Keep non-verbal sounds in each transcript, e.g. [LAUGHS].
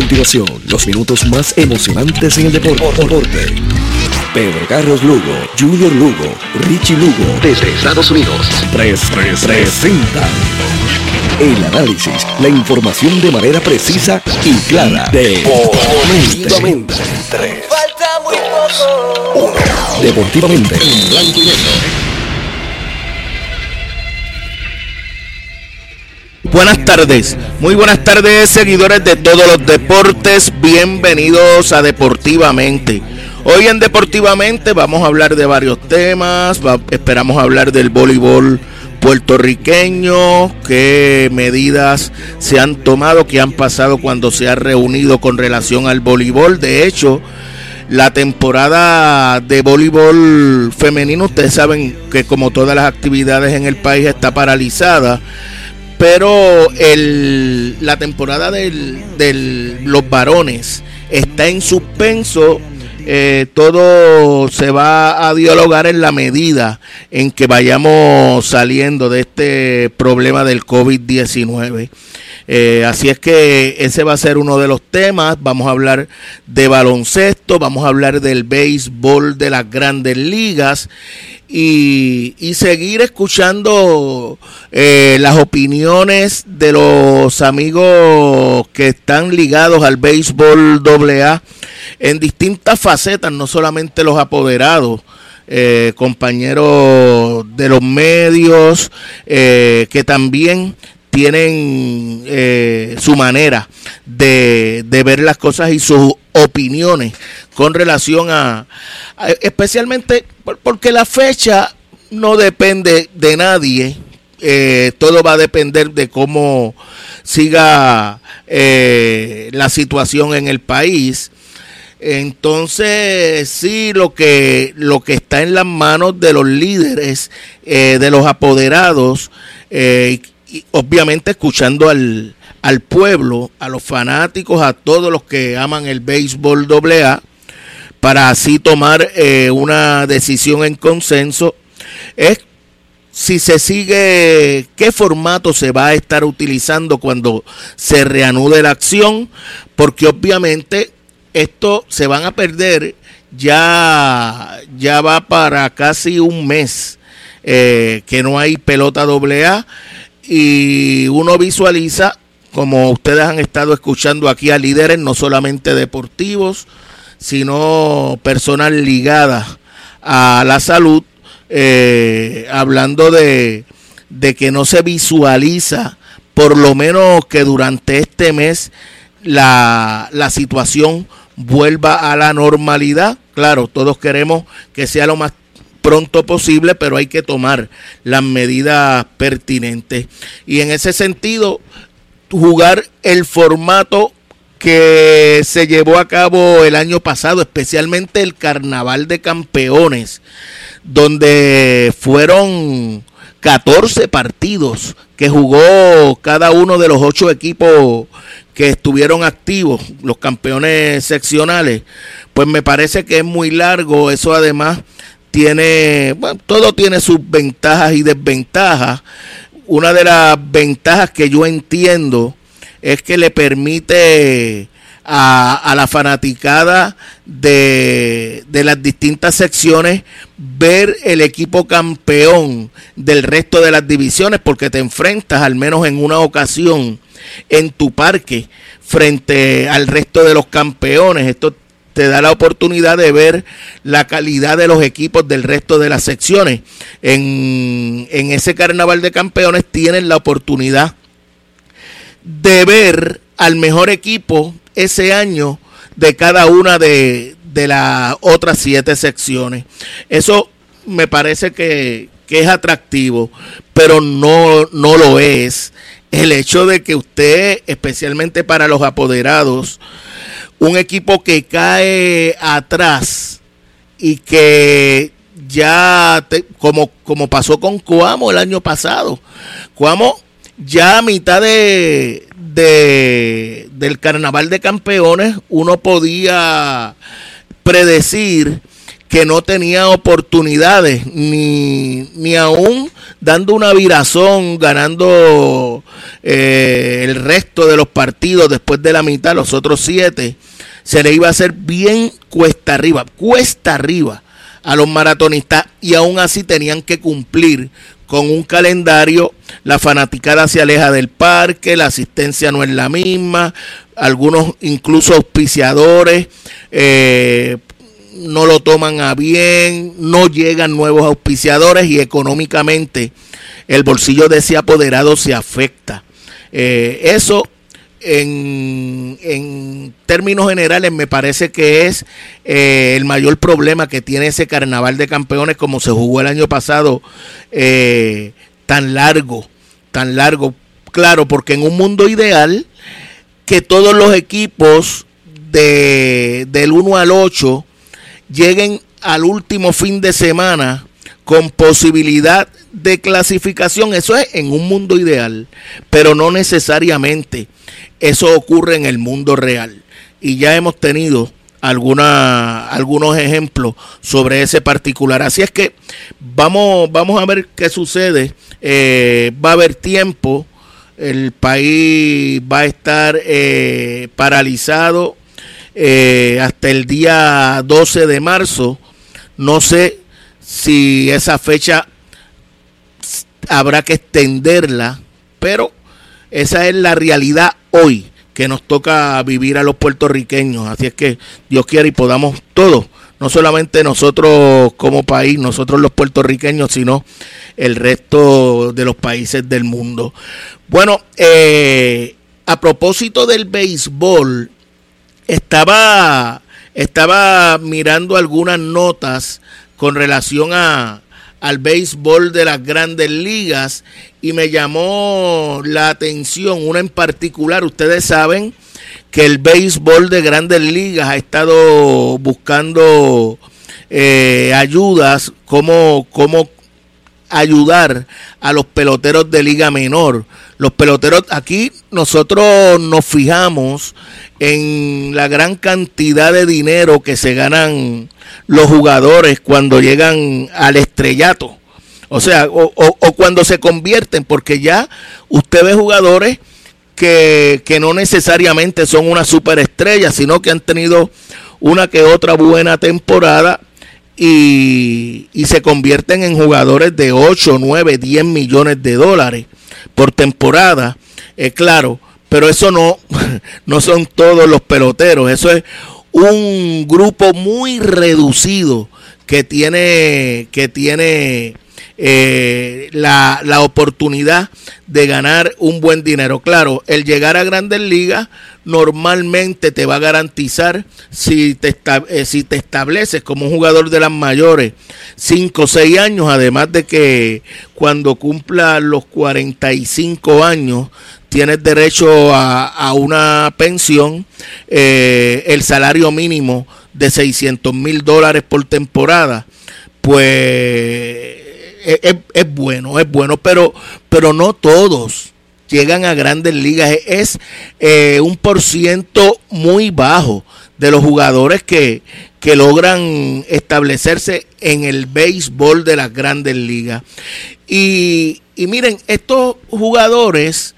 continuación los minutos más emocionantes en el deporte. Pedro Carlos Lugo, Junior Lugo, Richie Lugo, desde Estados Unidos, tres, tres, presentan el análisis, la información de manera precisa y clara. Deportivamente. Falta muy poco. Deportivamente. En blanco y negro. Buenas tardes, muy buenas tardes seguidores de todos los deportes, bienvenidos a Deportivamente. Hoy en Deportivamente vamos a hablar de varios temas, esperamos hablar del voleibol puertorriqueño, qué medidas se han tomado, qué han pasado cuando se ha reunido con relación al voleibol. De hecho, la temporada de voleibol femenino, ustedes saben que como todas las actividades en el país está paralizada pero el, la temporada de los varones está en suspenso. Eh, todo se va a dialogar en la medida en que vayamos saliendo de este problema del COVID-19. Eh, así es que ese va a ser uno de los temas. Vamos a hablar de baloncesto, vamos a hablar del béisbol de las grandes ligas y, seguir escuchando eh, las opiniones de los amigos que están ligados al béisbol AA en distintas facetas, no solamente los apoderados. Eh, compañeros de los medios que también tienen eh, su manera de, ver las cosas y sus opiniones con relación a, especialmente porque la fecha no depende de nadie, eh, todo va a depender de cómo siga eh, la situación en el país. Entonces, sí, lo que, lo que está en las manos de los líderes, de los apoderados, obviamente escuchando al, al pueblo, a los fanáticos, a todos los que aman el béisbol AA, para así tomar eh, una decisión en consenso, es si se sigue, qué formato se va a estar utilizando cuando se reanude la acción, porque obviamente esto se van a perder, ya, ya va para casi un mes eh, que no hay pelota AA y uno visualiza, como ustedes han estado escuchando aquí a líderes, no solamente deportivos, sino personas ligadas a la salud, eh, hablando de, de que no se visualiza, por lo menos que durante este mes, la, la situación vuelva a la normalidad. Claro, todos queremos que sea lo más pronto posible, pero hay que tomar las medidas pertinentes. Y en ese sentido, jugar el formato que se llevó a cabo el año pasado, especialmente el Carnaval de Campeones, donde fueron 14 partidos que jugó cada uno de los ocho equipos que estuvieron activos, los campeones seccionales, pues me parece que es muy largo, eso además tiene, bueno, todo tiene sus ventajas y desventajas. Una de las ventajas que yo entiendo es que le permite a, a la fanaticada de, de, las distintas secciones ver el equipo campeón del resto de las divisiones porque te enfrentas al menos en una ocasión en tu parque frente al resto de los campeones. Esto te da la oportunidad de ver la calidad de los equipos del resto de las secciones. En, ese carnaval de campeones tienen la oportunidad de ver al mejor equipo ese año de cada una de, las otras siete secciones. Eso me parece que, que es atractivo, pero no, no lo es el hecho de que usted, especialmente para los apoderados, un equipo que cae atrás y que ya, como, como pasó con Coamo el año pasado, Coamo ya a mitad de, de, del carnaval de campeones, uno podía predecir que no tenía oportunidades, ni, ni aún dando una virazón, ganando eh, el resto de los partidos después de la mitad, los otros siete, se le iba a hacer bien cuesta arriba, cuesta arriba a los maratonistas y aún así tenían que cumplir con un calendario, la fanaticada se aleja del parque, la asistencia no es la misma, algunos incluso auspiciadores eh, no lo toman a bien, no llegan nuevos auspiciadores y económicamente el bolsillo de ese apoderado se afecta. Eh, eso en, términos generales me parece que es eh, el mayor problema que tiene ese carnaval de campeones como se jugó el año pasado eh, tan largo, tan largo. Claro, porque en un mundo ideal que todos los equipos de, del 1 al 8 lleguen al último fin de semana con posibilidad de clasificación. Eso es en un mundo ideal, pero no necesariamente eso ocurre en el mundo real. Y ya hemos tenido alguna, algunos ejemplos sobre ese particular. Así es que vamos, vamos a ver qué sucede. Eh, va a haber tiempo. El país va a estar eh, paralizado eh, hasta el día 12 de marzo. No sé si esa fecha habrá que extenderla, pero esa es la realidad hoy que nos toca vivir a los puertorriqueños. Así es que Dios quiera y podamos todos, no solamente nosotros como país, nosotros los puertorriqueños, sino el resto de los países del mundo. Bueno, eh, a propósito del béisbol, estaba, estaba mirando algunas notas con relación a, al béisbol de las grandes ligas y me llamó la atención una en particular. Ustedes saben que el béisbol de grandes ligas ha estado buscando eh, ayudas, como, como ayudar a los peloteros de liga menor. Los peloteros, aquí nosotros nos fijamos en la gran cantidad de dinero que se ganan los jugadores cuando llegan al estrellato. O sea, o, cuando se convierten, porque ya usted ve jugadores que, que no necesariamente son una superestrella, sino que han tenido una que otra buena temporada y, y, se convierten en jugadores de 8, 9, 10 millones de dólares por temporada. Es claro, pero eso no, [LAUGHS] no son todos los peloteros, eso es un grupo muy reducido que tiene, que tiene eh, la, la, oportunidad de ganar un buen dinero. Claro, el llegar a grandes ligas normalmente te va a garantizar, si te, eh, si te estableces como un jugador de las mayores, 5 o 6 años, además de que cuando cumpla los 45 años, tienes derecho a, una pensión, eh, el salario mínimo de 600 mil dólares por temporada, pues es, es, bueno, es bueno, pero, pero no todos llegan a grandes ligas. Es, eh, un por ciento muy bajo de los jugadores que, que logran establecerse en el béisbol de las grandes ligas. Y, y miren, estos jugadores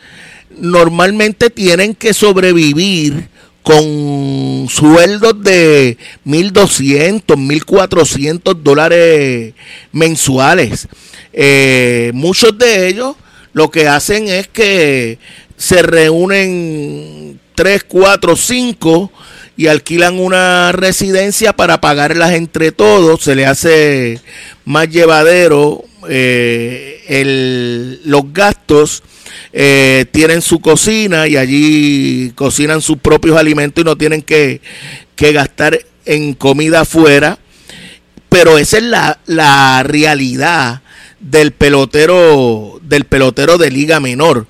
normalmente tienen que sobrevivir con sueldos de 1.200, 1.400 dólares mensuales. Eh, muchos de ellos lo que hacen es que se reúnen 3, 4, 5 y alquilan una residencia para pagarlas entre todos. Se le hace más llevadero eh, el, los gastos eh, tienen su cocina y allí cocinan sus propios alimentos y no tienen que, gastar en comida afuera. Pero esa es la, la realidad del pelotero, del pelotero de liga menor.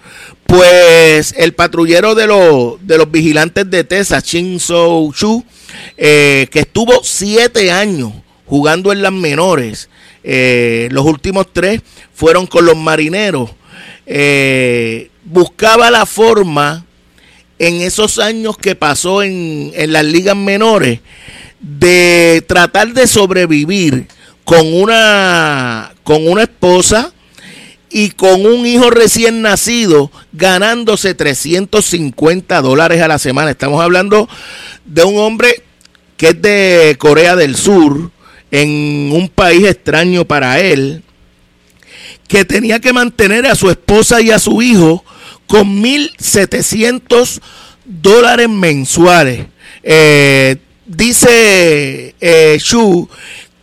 Pues el patrullero de, los, de los vigilantes de Texas, Chin So Chu, eh, que estuvo siete años jugando en las menores, eh, los últimos tres fueron con los marineros. Eh, buscaba la forma en esos años que pasó en, en las ligas menores de tratar de sobrevivir con una, con una esposa y con un hijo recién nacido ganándose 350 dólares a la semana. Estamos hablando de un hombre que es de Corea del Sur, en un país extraño para él, que tenía que mantener a su esposa y a su hijo con 1.700 dólares mensuales. Eh, dice eh, Shu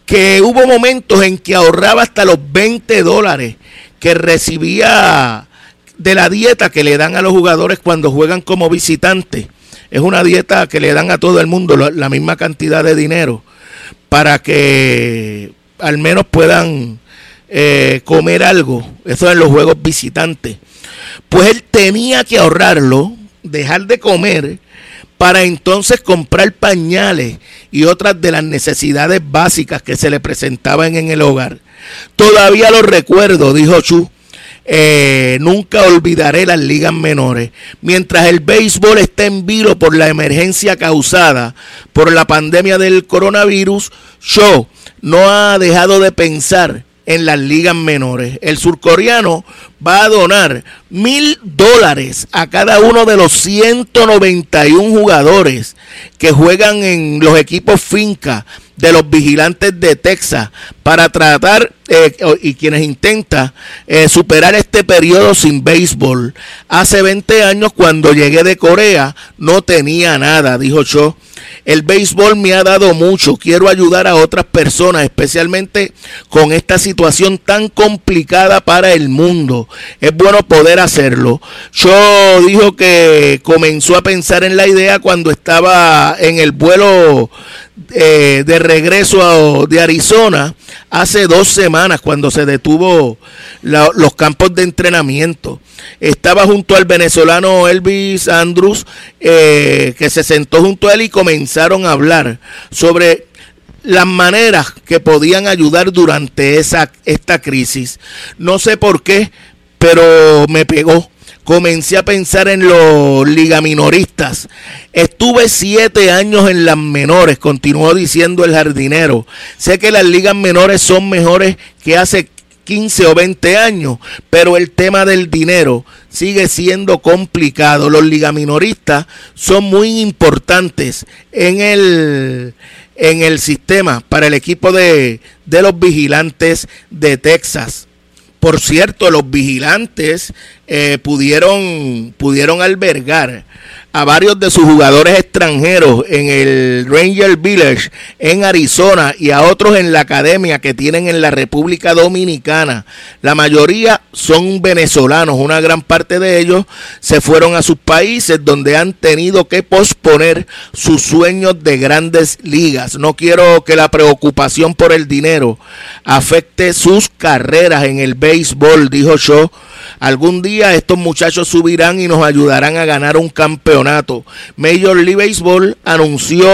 que hubo momentos en que ahorraba hasta los 20 dólares que recibía de la dieta que le dan a los jugadores cuando juegan como visitantes. Es una dieta que le dan a todo el mundo la misma cantidad de dinero para que al menos puedan eh, comer algo. Eso en los juegos visitantes. Pues él tenía que ahorrarlo, dejar de comer para entonces comprar pañales y otras de las necesidades básicas que se le presentaban en el hogar. Todavía lo recuerdo, dijo Chu. Eh, nunca olvidaré las ligas menores. Mientras el béisbol está en vilo por la emergencia causada por la pandemia del coronavirus, Cho no ha dejado de pensar en las ligas menores. El surcoreano va a donar mil dólares a cada uno de los 191 jugadores que juegan en los equipos finca de los vigilantes de Texas para tratar eh, y quienes intentan eh, superar este periodo sin béisbol. Hace 20 años cuando llegué de Corea no tenía nada, dijo Cho. El béisbol me ha dado mucho. Quiero ayudar a otras personas, especialmente con esta situación tan complicada para el mundo. Es bueno poder hacerlo. Cho dijo que comenzó a pensar en la idea cuando estaba en el vuelo eh, de regreso de Arizona hace dos semanas cuando se detuvo los campos de entrenamiento. Estaba junto al venezolano Elvis Andrews, eh, que se sentó junto a él y comenzaron a hablar sobre las maneras que podían ayudar durante esa, esta crisis. No sé por qué, pero me pegó comencé a pensar en los ligaminoristas. Estuve siete años en las menores, continuó diciendo el jardinero. Sé que las ligas menores son mejores que hace 15 o 20 años, pero el tema del dinero sigue siendo complicado. Los ligaminoristas son muy importantes en el, en el sistema para el equipo de, de los vigilantes de Texas. Por cierto, los vigilantes eh, pudieron, pudieron albergar a varios de sus jugadores extranjeros en el Ranger Village en Arizona y a otros en la academia que tienen en la República Dominicana. La mayoría son venezolanos, una gran parte de ellos se fueron a sus países donde han tenido que posponer sus sueños de grandes ligas. No quiero que la preocupación por el dinero afecte sus carreras en el béisbol, dijo Shaw Algún día estos muchachos subirán y nos ayudarán a ganar un Major League Baseball anunció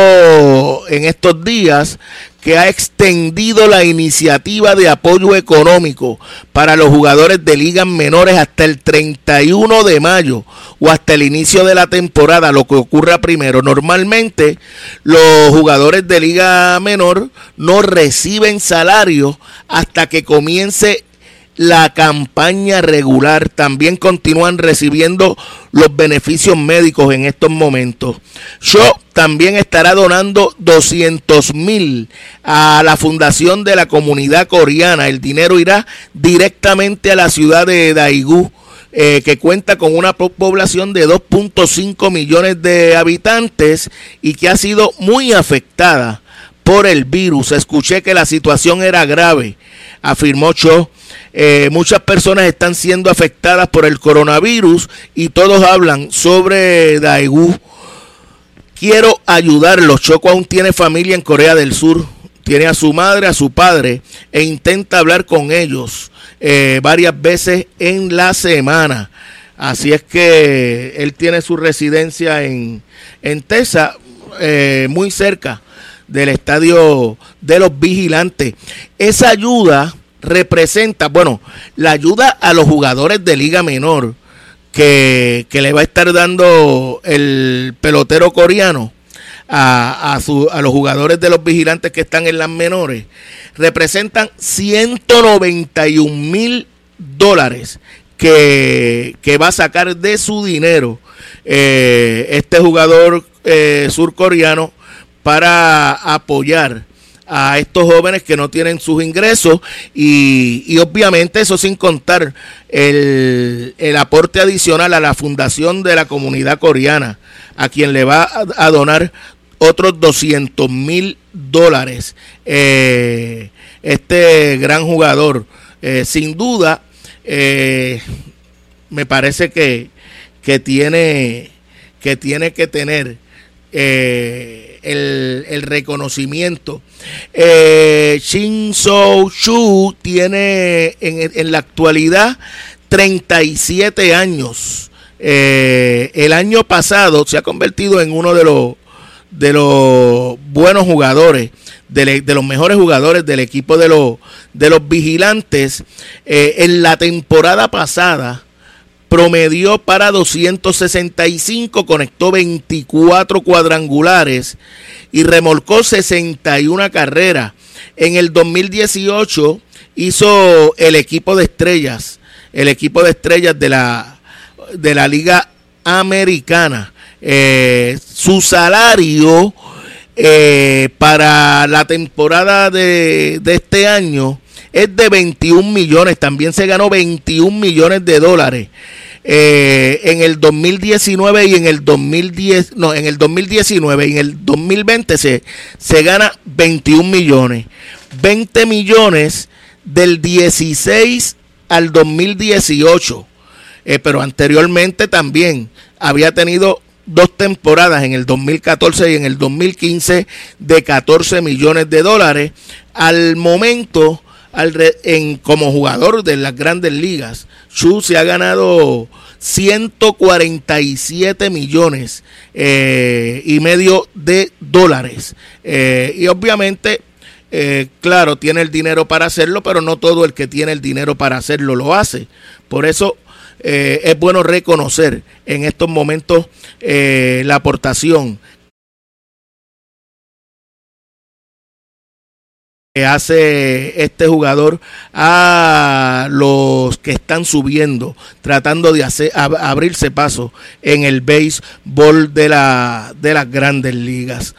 en estos días que ha extendido la iniciativa de apoyo económico para los jugadores de ligas menores hasta el 31 de mayo o hasta el inicio de la temporada, lo que ocurra primero. Normalmente los jugadores de liga menor no reciben salario hasta que comience la campaña regular. También continúan recibiendo los beneficios médicos en estos momentos. Yo también estará donando 200 mil a la fundación de la comunidad coreana. El dinero irá directamente a la ciudad de Daegu. Eh, que cuenta con una población de 2.5 millones de habitantes y que ha sido muy afectada por el virus. Escuché que la situación era grave, afirmó Cho eh, muchas personas están siendo afectadas por el coronavirus y todos hablan sobre Daegu. Quiero ayudarlos. Choco aún tiene familia en Corea del Sur. Tiene a su madre, a su padre e intenta hablar con ellos eh, varias veces en la semana. Así es que él tiene su residencia en, en eh, muy cerca del estadio de los vigilantes. Esa ayuda representa, bueno, la ayuda a los jugadores de Liga Menor que, le va a estar dando el pelotero coreano a, a, los jugadores de los vigilantes que están en las menores, representan 191 mil dólares que, va a sacar de su dinero eh, este jugador eh, surcoreano para apoyar a estos jóvenes que no tienen sus ingresos y, obviamente eso sin contar el, el, aporte adicional a la fundación de la comunidad coreana, a quien le va a, donar otros 200 mil dólares eh, este gran jugador. Eh, sin duda, eh, me parece que, que, tiene, que tiene que tener el, reconocimiento. Eh, Shin So Shu tiene en, la actualidad 37 años. Eh, el año pasado se ha convertido en uno de los, de los buenos jugadores. De, de, los mejores jugadores del equipo de los, de los vigilantes. Eh, en la temporada pasada, promedió para 265, conectó 24 cuadrangulares y remolcó 61 carreras. En el 2018 hizo el equipo de estrellas, el equipo de estrellas de la, de la Liga Americana. Eh, su salario eh, para la temporada de, de este año es de 21 millones. También se ganó 21 millones de dólares. Eh, en el 2019 y en el 2010, no, en el 2019 y en el 2020 se, gana 21 millones. 20 millones del 16 al 2018. Eh, pero anteriormente también había tenido dos temporadas en el 2014 y en el 2015 de 14 millones de dólares. Al momento en, como jugador de las grandes ligas, Chu se ha ganado 147 millones eh, y medio de dólares. Eh, y obviamente, eh, claro, tiene el dinero para hacerlo, pero no todo el que tiene el dinero para hacerlo lo hace. Por eso es bueno reconocer en estos momentos la aportación que hace este jugador a los que están subiendo, tratando de hacer, abrirse paso en el béisbol de, la, de las grandes ligas.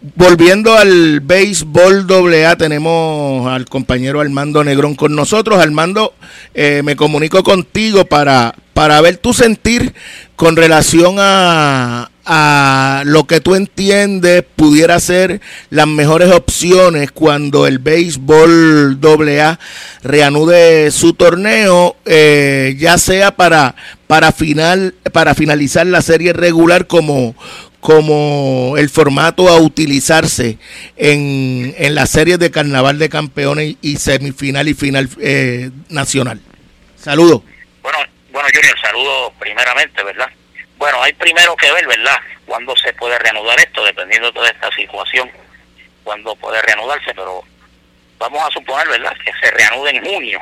Volviendo al béisbol AA, tenemos al compañero Armando Negrón con nosotros. Armando, eh, me comunico contigo para, para ver tu sentir con relación a, a lo que tú entiendes pudiera ser las mejores opciones cuando el béisbol AA reanude su torneo, eh, ya sea para, para, final, para finalizar la serie regular como, como el formato a utilizarse en, en las series de Carnaval de Campeones y semifinal y final eh, nacional. Saludos. Bueno, bueno, Junior, saludos primeramente, ¿verdad? Bueno, hay primero que ver, ¿verdad? Cuándo se puede reanudar esto, dependiendo de toda esta situación, cuándo puede reanudarse, pero vamos a suponer, ¿verdad?, que se reanude en junio.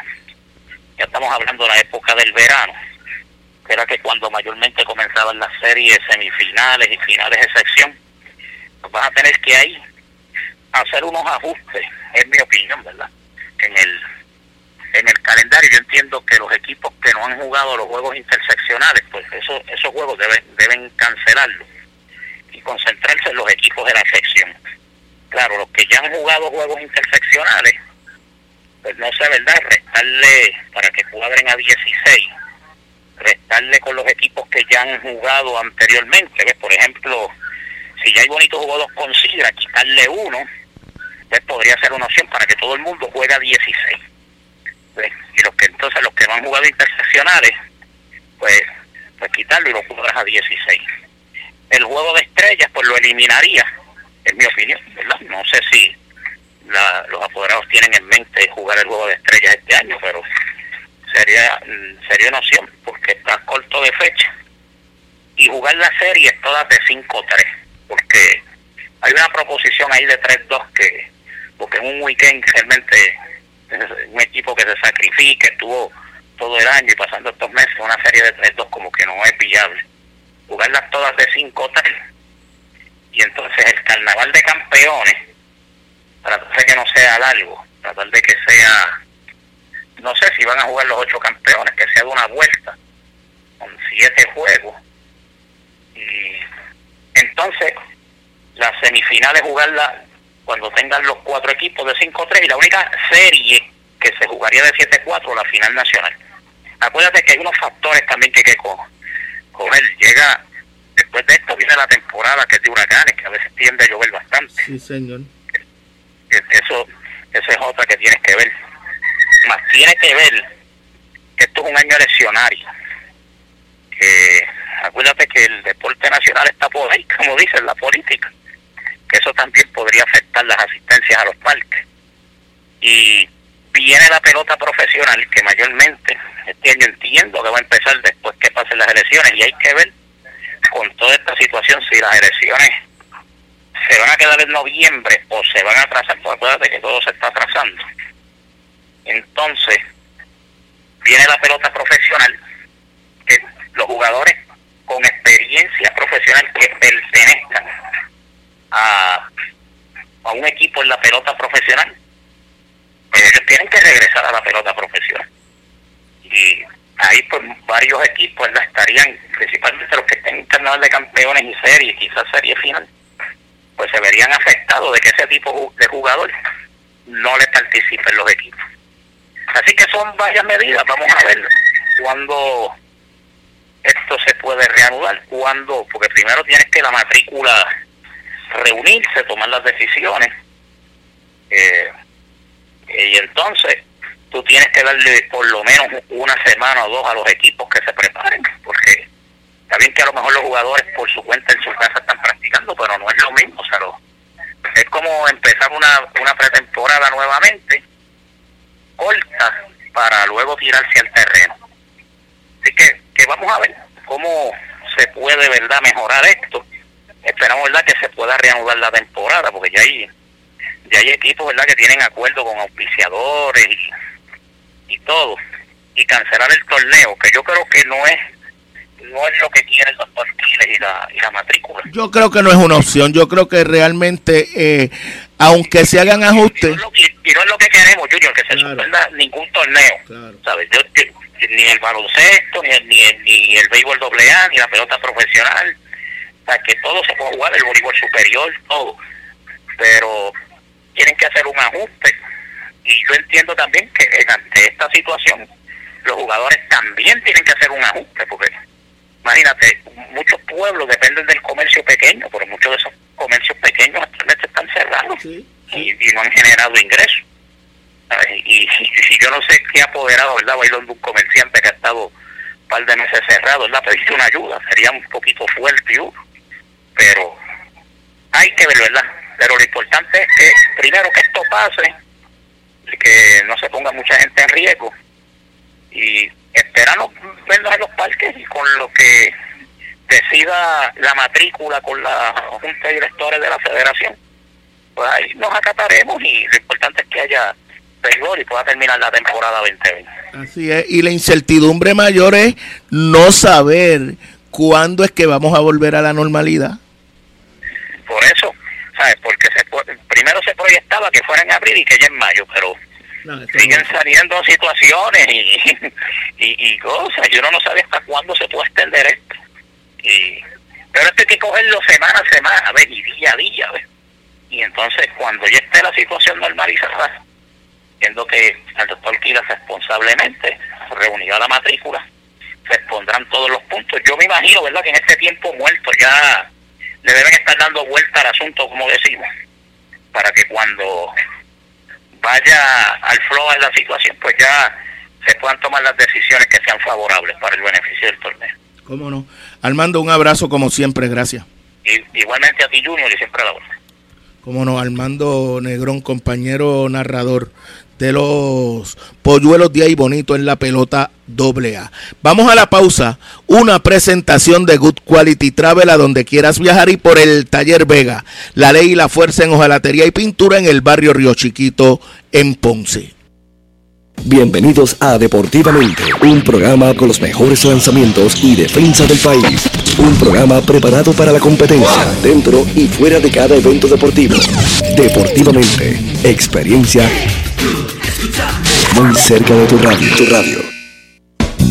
Ya estamos hablando de la época del verano, que era que cuando mayormente comenzaban las series semifinales y finales de sección, vas a tener que ahí hacer unos ajustes, es mi opinión, ¿verdad?, en el en el calendario yo entiendo que los equipos que no han jugado los juegos interseccionales, pues eso, esos juegos deben, deben cancelarlos y concentrarse en los equipos de la sección. Claro, los que ya han jugado juegos interseccionales, pues no sé, ¿verdad? Restarle, para que cuadren a 16, restarle con los equipos que ya han jugado anteriormente. Por ejemplo, si ya hay bonitos jugadores con Sidra, quitarle uno, pues podría ser una opción para que todo el mundo juegue a 16 y los que entonces los que han jugado interseccionales, pues, pues quitarlo y lo juegas a 16. El juego de estrellas, pues lo eliminaría, en mi opinión, ¿verdad? No sé si los apoderados tienen en mente jugar el juego de estrellas este año, pero sería sería una opción porque está corto de fecha y jugar la serie todas de 5-3 porque hay una proposición ahí de 3-2 que porque en un weekend realmente un equipo que se sacrifique, estuvo todo el año y pasando estos meses, una serie de 3-2 como que no es viable. Jugarlas todas de 5-3 y entonces el carnaval de campeones, tratar de que no sea largo, tratar de que sea, no sé si van a jugar los ocho campeones, que sea de una vuelta, con siete juegos. Y entonces las semifinales jugarlas cuando tengan los cuatro equipos de 5-3 y la única serie que se jugaría de 7-4 la final nacional. Acuérdate que hay unos factores también que hay que coger. Llega, después de esto viene la temporada que es de huracanes, que a veces tiende a llover bastante. Sí, señor. Eso, eso es otra que tienes que ver. Más tiene que ver que esto es un año eleccionario. Que acuérdate que el deporte nacional está por ahí, como dicen, la política. Que eso también podría afectar las asistencias a los parques. Y viene la pelota profesional que mayormente este año entiendo que va a empezar después que pasen las elecciones y hay que ver con toda esta situación si las elecciones se van a quedar en noviembre o se van a atrasar, porque acuérdate que todo se está atrasando. Entonces, viene la pelota profesional, que los jugadores con experiencia profesional que pertenezcan a, a un equipo en la pelota profesional ellos tienen que regresar a la pelota profesional. Y ahí pues varios equipos estarían, principalmente los que estén en carnaval de campeones y serie, quizás serie final, pues se verían afectados de que ese tipo de jugador no le participe en los equipos. Así que son varias medidas, vamos a ver cuándo esto se puede reanudar, cuándo, porque primero tienes que la matrícula reunirse, tomar las decisiones. Eh, y entonces tú tienes que darle por lo menos una semana o dos a los equipos que se preparen, porque está bien que a lo mejor los jugadores por su cuenta en su casa están practicando, pero no es lo mismo, o sea, es como empezar una, una pretemporada nuevamente, corta, para luego tirarse al terreno. Así que, que vamos a ver cómo se puede, ¿verdad?, mejorar esto. Esperamos, ¿verdad?, que se pueda reanudar la temporada, porque ya hay ya hay equipos verdad que tienen acuerdo con auspiciadores y, todo y cancelar el torneo que yo creo que no es no es lo que quieren los partidos y la, y la matrícula. Yo creo que no es una opción yo creo que realmente eh, aunque se hagan ajustes. y no, es lo que queremos Junior que se suspenda ningún torneo sabes ni el baloncesto ni el, ni el, ni el béisbol doble A ni la pelota profesional sea que todo se puede jugar el voleibol superior todo pero tienen que hacer un ajuste. Y yo entiendo también que ante esta situación los jugadores también tienen que hacer un ajuste, porque imagínate, muchos pueblos dependen del comercio pequeño, pero muchos de esos comercios pequeños actualmente están cerrados Y, no han generado ingresos. Y, si yo no sé qué apoderado, ¿verdad? Bailón de un comerciante que ha estado un par de meses cerrado, ¿verdad? Pedirse una ayuda, sería un poquito fuerte y pero hay que ver, ¿verdad? Pero lo importante es que, primero, que esto pase, que no se ponga mucha gente en riesgo y esperamos vernos en los parques y con lo que decida la matrícula con la Junta de Directores de la Federación, pues ahí nos acataremos y lo importante es que haya y pueda terminar la temporada 2020. Así es, y la incertidumbre mayor es no saber cuándo es que vamos a volver a la normalidad. Por eso, ¿sabes? Porque se, primero se proyectaba que fuera en abril y que ya en mayo, pero siguen saliendo situaciones [LAUGHS] y, y, cosas. Yo no sabe hasta cuándo se puede extender esto. Y, pero esto hay que cogerlo semana a semana, ¿ves? Y día a día, ¿ves? Y entonces, cuando ya esté la situación normalizada, viendo que el doctor Quila responsablemente reunirá la matrícula, se expondrán todos los puntos. Yo me imagino, ¿verdad?, que en este tiempo muerto ya le deben estar dando vuelta al asunto, como decimos, para que cuando vaya al flow de la situación, pues ya se puedan tomar las decisiones que sean favorables para el beneficio del torneo. ¿Cómo no? Armando, un abrazo como siempre, gracias. igualmente a ti, Junior, y siempre a la hora. Cómo no, Armando Negrón, compañero narrador de los polluelos de ahí bonito en la pelota doble A. Vamos a la pausa. Una presentación de Good Quality Travel a donde quieras viajar y por el Taller Vega. La ley y la fuerza en hojalatería y pintura en el barrio Río Chiquito en Ponce. Bienvenidos a Deportivamente, un programa con los mejores lanzamientos y defensa del país. Un programa preparado para la competencia, dentro y fuera de cada evento deportivo. Deportivamente, experiencia muy cerca de tu radio. Tu radio.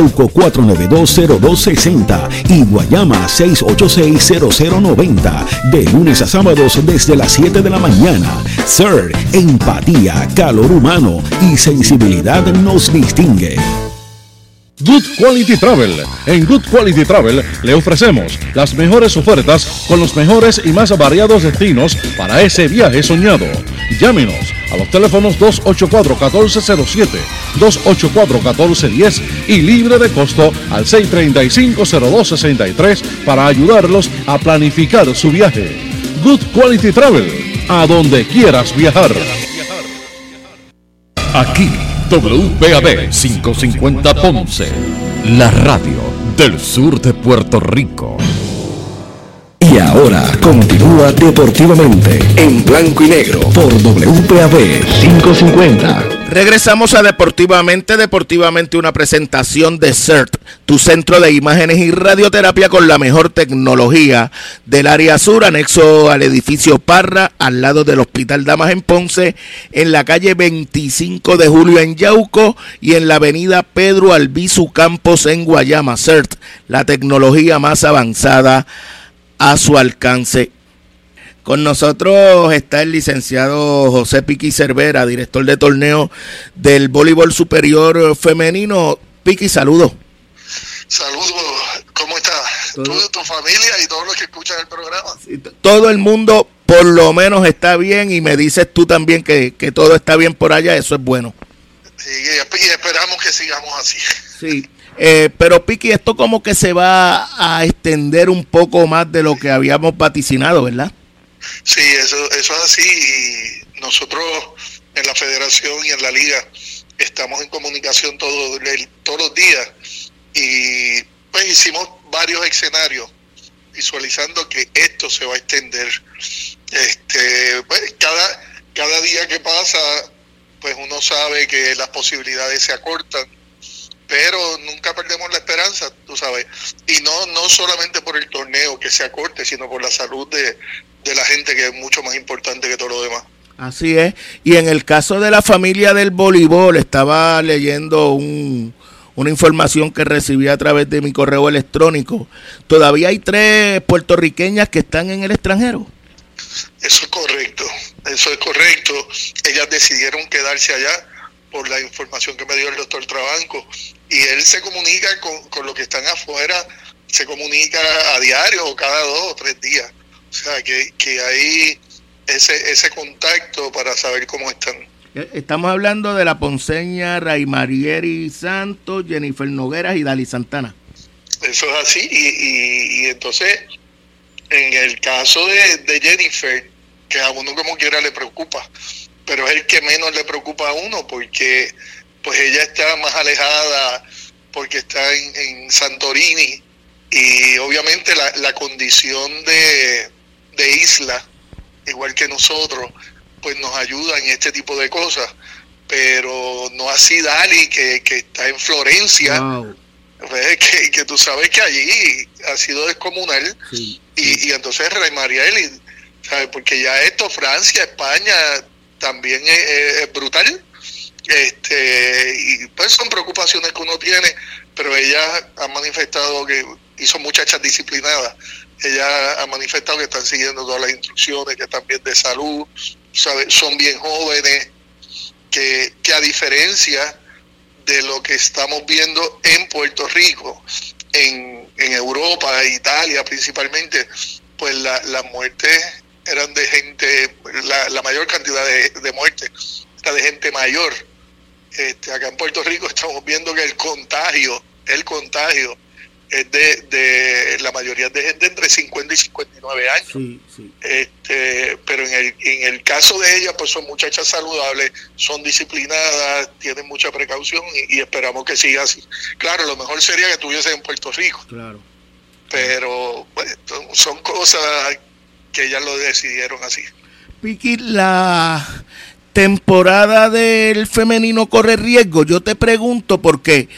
Yauco 4920260 y Guayama 6860090. De lunes a sábados desde las 7 de la mañana. Sir, empatía, calor humano y sensibilidad nos distingue. Good Quality Travel. En Good Quality Travel le ofrecemos las mejores ofertas con los mejores y más variados destinos para ese viaje soñado. Llámenos a los teléfonos 284-1407, 284-1410 y libre de costo al 635-0263 para ayudarlos a planificar su viaje. Good Quality Travel, a donde quieras viajar. Aquí WPAB 550 Ponce, la radio del sur de Puerto Rico. Y ahora continúa deportivamente en blanco y negro por WPAB 550. Regresamos a Deportivamente, Deportivamente una presentación de CERT, tu centro de imágenes y radioterapia con la mejor tecnología del área sur, anexo al edificio Parra, al lado del Hospital Damas en Ponce, en la calle 25 de Julio en Yauco y en la avenida Pedro Albizu Campos en Guayama. CERT, la tecnología más avanzada a su alcance. Con nosotros está el licenciado José Piqui Cervera, director de torneo del voleibol superior femenino. Piqui, saludos. Saludos, ¿cómo estás? Tú, tu familia y todos los que escuchan el programa. todo el mundo por lo menos está bien y me dices tú también que, que todo está bien por allá, eso es bueno. Sí, y esperamos que sigamos así. Sí. Eh, pero Piqui, esto como que se va a extender un poco más de lo que habíamos vaticinado, ¿verdad? Sí, eso, eso es así. Y nosotros en la federación y en la liga estamos en comunicación todo, todos los días. Y pues hicimos varios escenarios visualizando que esto se va a extender. Este, pues cada, cada día que pasa, pues uno sabe que las posibilidades se acortan pero nunca perdemos la esperanza, tú sabes, y no, no solamente por el torneo que se acorte, sino por la salud de, la gente, que es mucho más importante que todo lo demás. Así es, y en el caso de la familia del voleibol, estaba leyendo un, una información que recibí a través de mi correo electrónico, todavía hay tres puertorriqueñas que están en el extranjero. Eso es correcto, eso es correcto. Ellas decidieron quedarse allá por la información que me dio el doctor Trabanco. Y él se comunica con, con los que están afuera, se comunica a diario o cada dos o tres días. O sea, que, que hay ese, ese contacto para saber cómo están. Eh, estamos hablando de la ponceña Raymarieri Santos, Jennifer Nogueras y Dali Santana. Eso es así. Y, y, entonces, en el caso de, de Jennifer, que a uno como quiera le preocupa, pero es el que menos le preocupa a uno porque pues ella está más alejada porque está en, Santorini y obviamente la, la condición de, isla, igual que nosotros, pues nos ayuda en este tipo de cosas, pero no así Dali que, que está en Florencia. Que, que, tú sabes que allí ha sido descomunal y, y entonces Rey Mariel, ¿sabes? porque ya esto, Francia, España, también es, brutal. Este, y pues son preocupaciones que uno tiene, pero ella ha manifestado que hizo muchachas disciplinadas. Ella ha manifestado que están siguiendo todas las instrucciones, que están bien de salud, son bien jóvenes, que, que a diferencia de lo que estamos viendo en Puerto Rico, en, en Europa, Italia principalmente, pues la, la muerte eran de gente, la, mayor cantidad de, de muertes era de gente mayor. Este, acá en Puerto Rico [LAUGHS] estamos viendo que el contagio, el contagio es de, de la mayoría de gente entre 50 y 59 años. Este, pero en el, en el caso de ellas, pues son muchachas saludables, son disciplinadas, tienen mucha precaución y, esperamos que siga así. Claro, lo mejor sería que estuviese en Puerto Rico. Claro. Pero pues, son cosas que ellas lo decidieron así. Vicky, la temporada del femenino corre riesgo. Yo te pregunto porque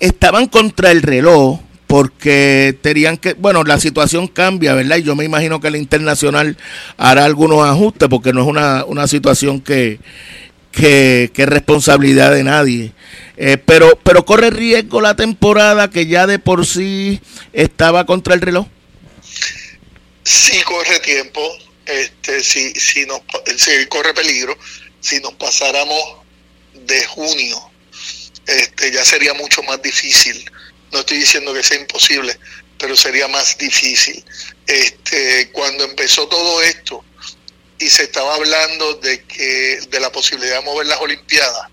estaban contra el reloj, porque tenían que, bueno, la situación cambia, ¿verdad? Y yo me imagino que el internacional hará algunos ajustes, porque no es una, una situación que, que, es responsabilidad de nadie. Eh, pero, pero corre riesgo la temporada que ya de por sí estaba contra el reloj. Sí corre tiempo, este, si, si nos, si corre peligro, si nos pasáramos de junio, este, ya sería mucho más difícil. No estoy diciendo que sea imposible, pero sería más difícil. Este, cuando empezó todo esto y se estaba hablando de que de la posibilidad de mover las Olimpiadas,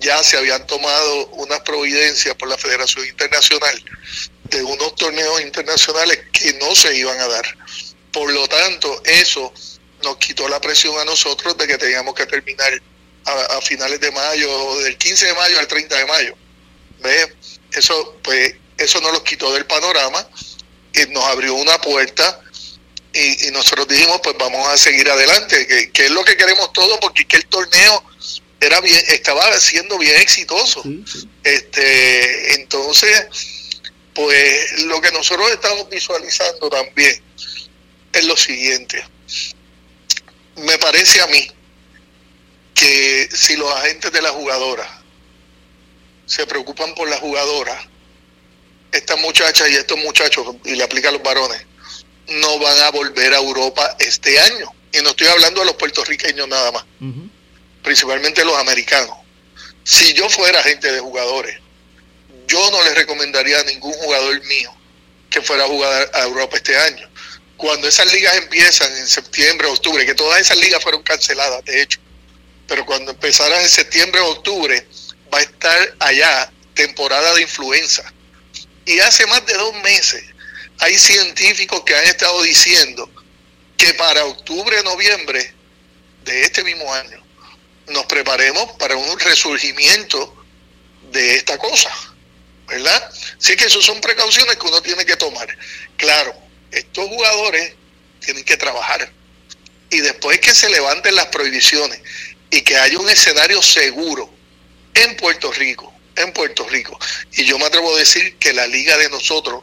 ya se habían tomado unas providencias por la Federación Internacional de unos torneos internacionales que no se iban a dar. Por lo tanto, eso nos quitó la presión a nosotros de que teníamos que terminar a, finales de mayo, del 15 de mayo al 30 de mayo. ¿Ves? Eso, pues, eso nos lo quitó del panorama y nos abrió una puerta y, nosotros dijimos, pues vamos a seguir adelante, que, es lo que queremos todos, porque que el torneo era bien, estaba siendo bien exitoso. Este, entonces, pues lo que nosotros estamos visualizando también es lo siguiente me parece a mí que si los agentes de la jugadora se preocupan por la jugadora, estas muchachas y estos muchachos, y le aplica a los varones, no van a volver a Europa este año. Y no estoy hablando de los puertorriqueños nada más, principalmente los americanos. Si yo fuera agente de jugadores, yo no les recomendaría a ningún jugador mío que fuera a jugar a Europa este año cuando esas ligas empiezan en septiembre, octubre, que todas esas ligas fueron canceladas, de hecho, pero cuando empezaran en septiembre o octubre, va a estar allá temporada de influenza. Y hace más de dos meses hay científicos que han estado diciendo que para octubre, noviembre de este mismo año nos preparemos para un resurgimiento de esta cosa, ¿verdad? Así que esas son precauciones que uno tiene que tomar. Claro, estos jugadores tienen que trabajar. Y después que se levanten las prohibiciones y que haya un escenario seguro en Puerto Rico, en Puerto Rico, y yo me atrevo a decir que la liga de nosotros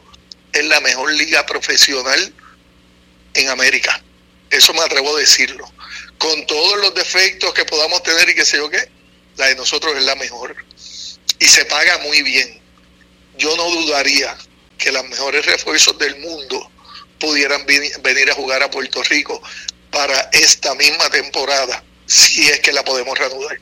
es la mejor liga profesional en América. Eso me atrevo a decirlo. Con todos los defectos que podamos tener y que sé yo qué, la de nosotros es la mejor. Y se paga muy bien. Yo no dudaría que los mejores refuerzos del mundo pudieran venir a jugar a Puerto Rico para esta misma temporada, si es que la podemos reanudar.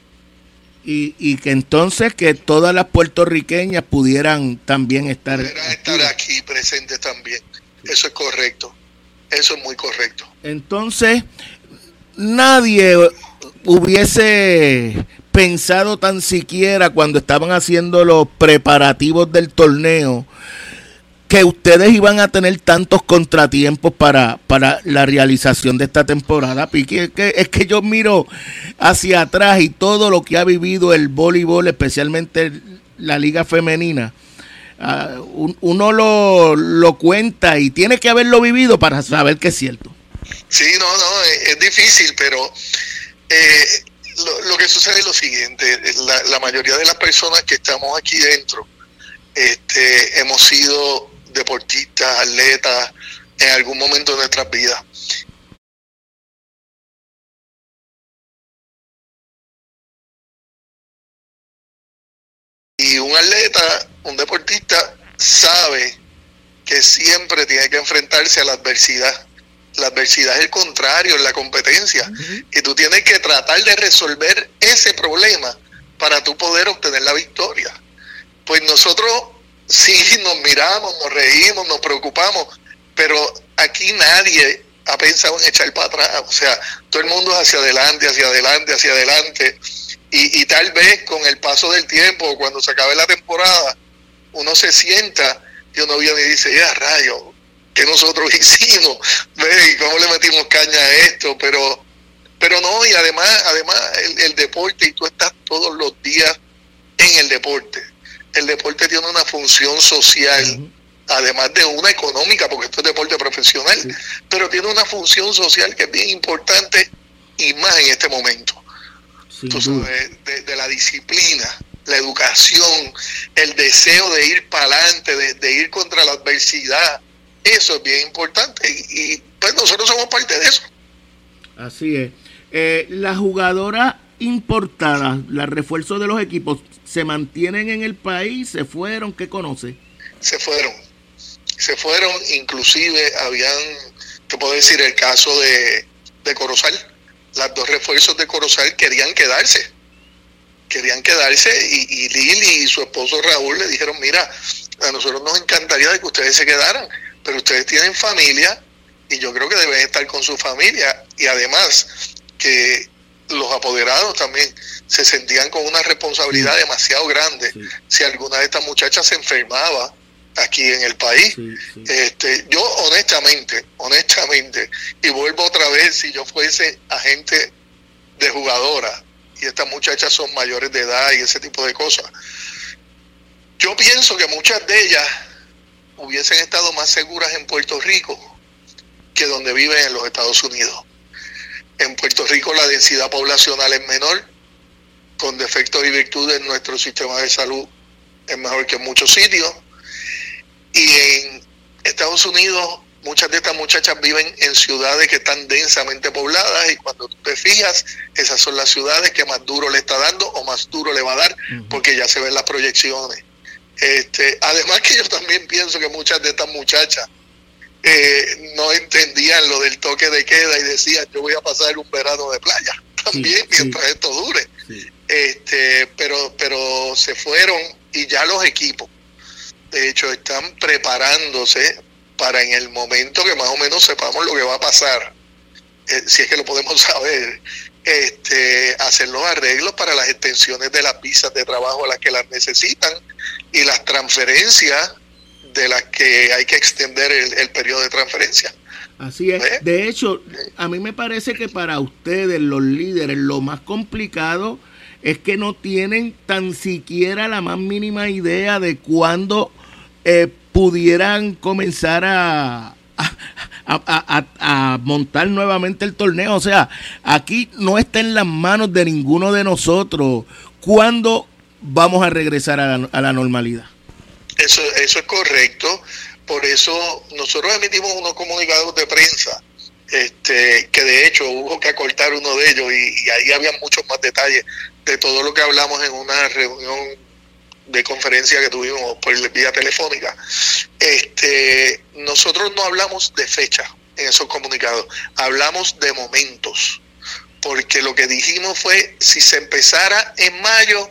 Y, y que entonces que todas las puertorriqueñas pudieran también estar, estar aquí presentes también. Eso es correcto. Eso es muy correcto. Entonces, nadie hubiese pensado tan siquiera cuando estaban haciendo los preparativos del torneo que ustedes iban a tener tantos contratiempos para, para la realización de esta temporada, Piqui. Es que, es que yo miro hacia atrás y todo lo que ha vivido el voleibol, especialmente la liga femenina. Ah, uno lo, lo, cuenta y tiene que haberlo vivido para saber que es cierto. Sí, no, no, es, difícil, pero eh, lo, que sucede es lo siguiente, la, mayoría de las personas que estamos aquí dentro, este, hemos sido deportistas, atletas, en algún momento de nuestras vidas. Y un atleta, un deportista, sabe que siempre tiene que enfrentarse a la adversidad. La adversidad es el contrario, en la competencia. Y tú tienes que tratar de resolver ese problema para tú poder obtener la victoria. Pues nosotros sí [LAUGHS] nos miramos, nos reímos, nos preocupamos, pero aquí nadie ha pensado en echar para atrás. O sea, todo el mundo es hacia adelante, hacia adelante, hacia adelante. Y, tal vez con el paso del tiempo, cuando se acabe la temporada, uno se sienta y uno viene y dice, ya rayo, ¿qué nosotros [LAUGHS] hicimos? ¿Ve? ¿Cómo le metimos caña a esto? Pero, pero no, y además, además el, deporte, y tú estás todos los días en el deporte. El deporte tiene una función social además de una económica, porque esto es deporte profesional, pero tiene una función social que es bien importante y más en este momento. de, la disciplina, la educación, el deseo de ir para adelante, de, ir contra la adversidad, eso es bien importante y, pues nosotros somos parte de eso. Así es. Eh, las jugadoras importadas, los refuerzos de los equipos, ¿se mantienen en el país? ¿Se fueron? ¿Qué conoce? Se fueron se fueron, inclusive habían, te puedo decir, el caso de, de Corozal, las dos refuerzos de Corozal querían quedarse, querían quedarse y, y Lili y su esposo Raúl le dijeron, mira, a nosotros nos encantaría de que ustedes se quedaran, pero ustedes tienen familia y yo creo que deben estar con su familia y además que los apoderados también se sentían con una responsabilidad demasiado grande. Si alguna de estas muchachas se enfermaba, aquí en el país. Este, yo honestamente, honestamente, y vuelvo otra vez, si yo fuese agente de jugadora y estas muchachas son mayores de edad y ese tipo de cosas, yo pienso que muchas de ellas hubiesen estado más seguras en Puerto Rico que donde viven en los Estados Unidos. En Puerto Rico la densidad poblacional es menor, con defectos y virtudes nuestro sistema de salud es mejor que en muchos sitios y en Estados Unidos muchas de estas muchachas viven en ciudades que están densamente pobladas y cuando tú te fijas, esas son las ciudades que más duro le está dando o más duro le va a dar porque ya se ven las proyecciones. Este, además que yo también pienso que muchas de estas muchachas eh, no entendían lo del toque de queda y decían yo voy a pasar un verano de playa [LAUGHS] también mientras esto dure. Este, pero, pero se fueron y ya los equipos de hecho, están preparándose para en el momento que más o menos sepamos lo que va a pasar, eh, si es que lo podemos [LAUGHS] saber, este, hacer los arreglos para las extensiones de las visas de trabajo a las que las necesitan y las transferencias de las que hay que extender el, periodo de transferencia. Así es. ¿Eh? De hecho, a mí me parece que para ustedes, los líderes, lo más complicado es que no tienen tan siquiera la más mínima idea de cuándo eh, pudieran comenzar a, a, montar nuevamente el torneo. O sea, aquí no está en las manos de ninguno de nosotros cuándo vamos a regresar a la, normalidad. Eso, eso es correcto. Por eso nosotros emitimos unos comunicados de prensa, este, que de hecho hubo que acortar uno de ellos y ahí había muchos más detalles de todo lo que hablamos en una reunión de conferencia que tuvimos por vía telefónica, este, nosotros no hablamos de fecha en esos comunicados, hablamos de momentos, porque lo que dijimos fue, si se empezara en mayo,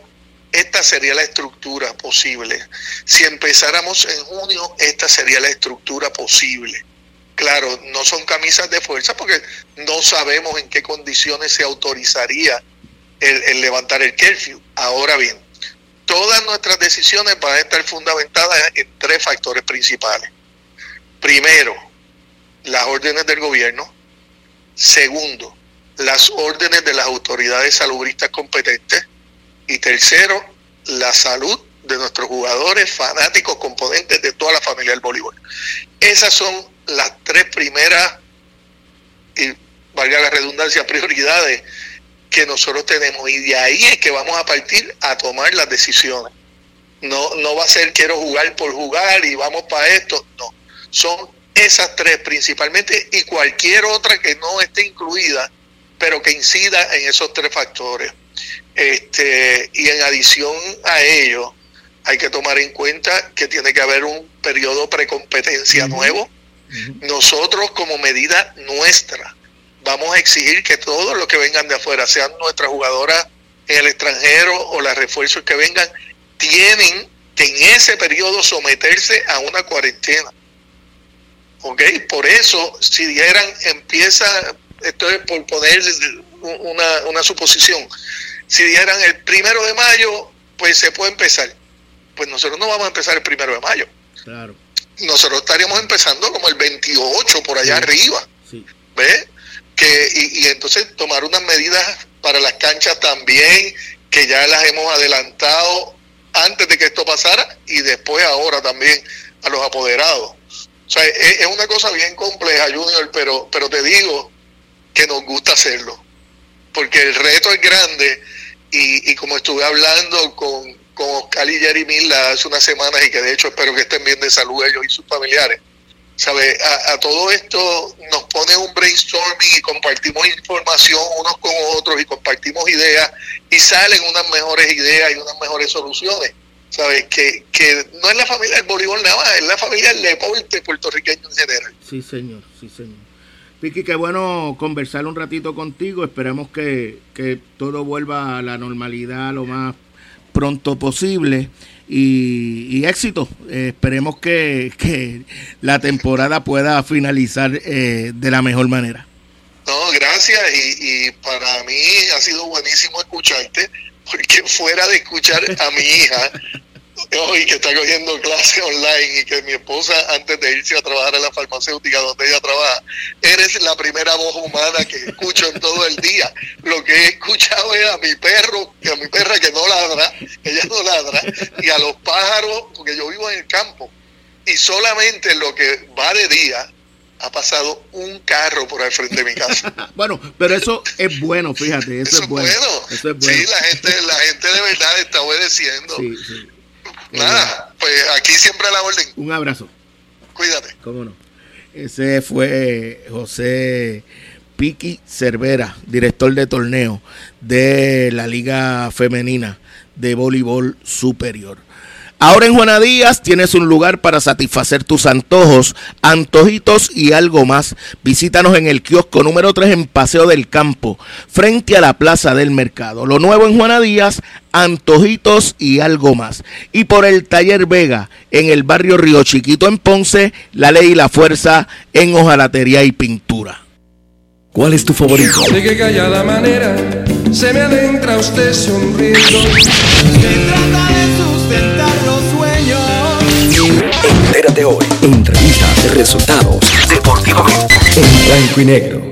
esta sería la estructura posible. Si empezáramos en junio, esta sería la estructura posible. Claro, no son camisas de fuerza porque no sabemos en qué condiciones se autorizaría el, el levantar el curfew. Ahora bien, todas nuestras decisiones van a estar fundamentadas en tres factores principales. Primero, las órdenes del gobierno. Segundo, las órdenes de las autoridades salubristas competentes. Y tercero, la salud de nuestros jugadores, fanáticos, componentes de toda la familia del voleibol. Esas son las tres primeras, y valga la redundancia, prioridades que nosotros tenemos y de ahí es que vamos a partir a tomar las decisiones. No, no va a ser quiero jugar por jugar y vamos para esto, no. Son esas tres principalmente y cualquier otra que no esté incluida, pero que incida en esos tres factores. Este, y en adición a ello, hay que tomar en cuenta que tiene que haber un periodo precompetencia nuevo. Nosotros como medida nuestra, vamos a exigir que todos los que vengan de afuera, sean nuestras jugadoras en el extranjero o las refuerzos que vengan, tienen que en ese periodo someterse a una cuarentena. ¿Ok? Por eso, si dijeran, empieza, esto es por poner una, una suposición, si dijeran el primero de mayo, pues se puede empezar. Pues nosotros no vamos a empezar el primero de mayo. Claro. Nosotros estaríamos empezando como el 28 por allá arriba. Sí. ¿Ves? Que, y, y entonces tomar unas medidas para las canchas también, que ya las hemos adelantado antes de que esto pasara y después ahora también a los apoderados. O sea, es, es una cosa bien compleja, Junior, pero, pero te digo que nos gusta hacerlo, porque el reto es grande y, y como estuve hablando con, con Oscar y Jerry Mila hace unas semanas y que de hecho espero que estén bien de salud ellos y sus familiares, ¿sabe? A, a, todo esto nos pone un brainstorming y compartimos información unos con otros y compartimos ideas y salen unas mejores ideas y unas mejores soluciones. ¿Sabes? Que, que no es la familia del voleibol nada más, es la familia del deporte puertorriqueño en general. Sí, señor, sí, señor. Piqui, qué bueno conversar un ratito contigo. Esperemos que, que todo vuelva a la normalidad lo más pronto posible. Y, y éxito. Eh, esperemos que, que, la temporada pueda finalizar eh, de la mejor manera. No, gracias. Y, y, para mí ha sido buenísimo escucharte, porque fuera de escuchar a mi hija, hoy que está cogiendo clase online y que mi esposa antes de irse a trabajar en la farmacéutica donde ella trabaja, eres la primera voz humana que escucho en todo el día. Lo que he escuchado es a mi perro, que a mi perra que no ladra, ella no ladra, y a los pájaros, porque yo vivo en el campo, y solamente lo que va de día ha pasado un carro por al frente de mi casa. [LAUGHS] bueno, pero eso es bueno, fíjate, eso, eso es, bueno. bueno. Eso es bueno. Sí, la gente, la gente de verdad está obedeciendo. Sí, sí. Nada, pues aquí siempre a la orden. Un abrazo. Cuídate. ¿Cómo no? Ese fue José Piqui Cervera, director de torneo de la Liga Femenina de Voleibol Superior. Ahora en Juana Díaz tienes un lugar para satisfacer tus antojos, antojitos y algo más. Visítanos en el kiosco número 3 en Paseo del Campo, frente a la Plaza del Mercado. Lo nuevo en Juana Díaz, antojitos y algo más. Y por el Taller Vega, en el barrio Río Chiquito en Ponce, la ley y la fuerza en hojalatería y pintura. ¿Cuál es tu favorito? De que callada manera se me adentra usted sonriendo. Se trata de Entérate hoy. Entrevistas, resultados, deportivamente. En blanco y negro.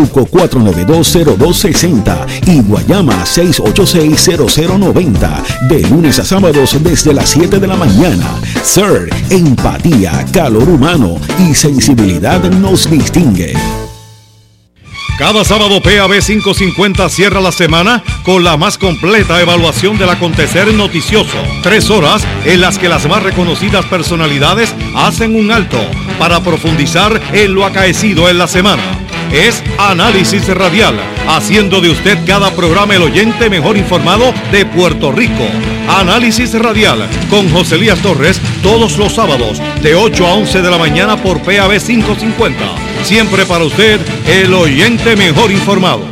Yauco 4920260 y Guayama 6860090. De lunes a sábados desde las 7 de la mañana. Sir, empatía, calor humano y sensibilidad nos distingue. Cada sábado PAB 550 cierra la semana con la más completa evaluación del acontecer noticioso. Tres horas en las que las más reconocidas personalidades hacen un alto para profundizar en lo acaecido en la semana. Es Análisis Radial, haciendo de usted cada programa el oyente mejor informado de Puerto Rico. Análisis Radial con José Lías Torres todos los sábados de 8 a 11 de la mañana por PAB 550. Siempre para usted el oyente mejor informado.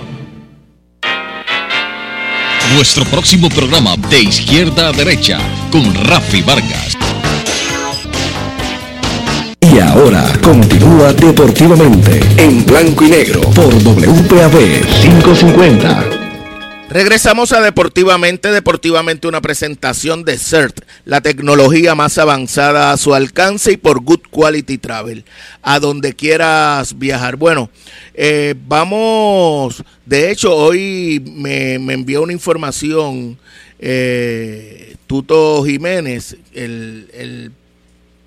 Nuestro próximo programa de izquierda a derecha con Rafi Vargas. Y ahora continúa deportivamente en blanco y negro por WPAB 550. Regresamos a Deportivamente, Deportivamente una presentación de CERT, la tecnología más avanzada a su alcance y por Good Quality Travel, a donde quieras viajar. Bueno, eh, vamos, de hecho hoy me, me envió una información eh, Tuto Jiménez, el, el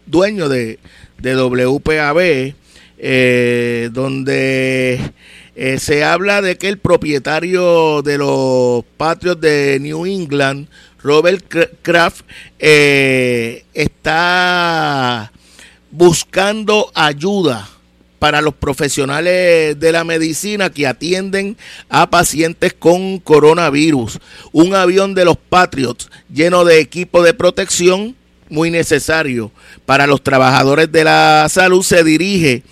dueño de, de WPAB, eh, donde eh, se habla de que el propietario de los Patriots de New England, Robert Kraft, eh, está buscando ayuda para los profesionales de la medicina que atienden a pacientes con coronavirus. Un avión de los Patriots lleno de equipo de protección muy necesario para los trabajadores de la salud se dirige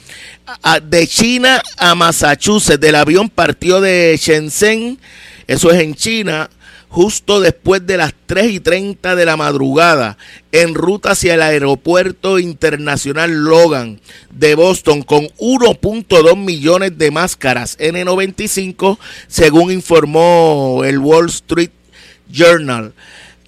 de China a Massachusetts. Del avión partió de Shenzhen, eso es en China, justo después de las 3 y 30 de la madrugada, en ruta hacia el aeropuerto internacional Logan de Boston, con 1.2 millones de máscaras N95, según informó el Wall Street Journal.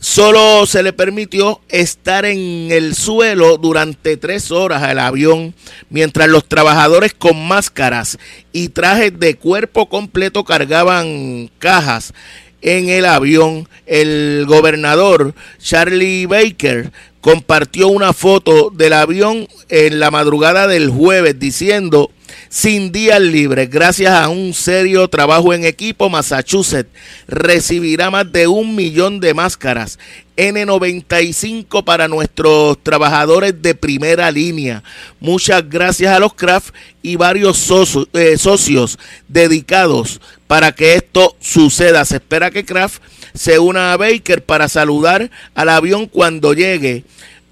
Solo se le permitió estar en el suelo durante tres horas al avión, mientras los trabajadores con máscaras y trajes de cuerpo completo cargaban cajas en el avión. El gobernador Charlie Baker compartió una foto del avión en la madrugada del jueves diciendo sin días libres. Gracias a un serio trabajo en equipo, Massachusetts recibirá más de un millón de máscaras N95 para nuestros trabajadores de primera línea. Muchas gracias a los Kraft y varios eh, socios dedicados para que esto suceda. Se espera que Kraft se una a Baker para saludar al avión cuando llegue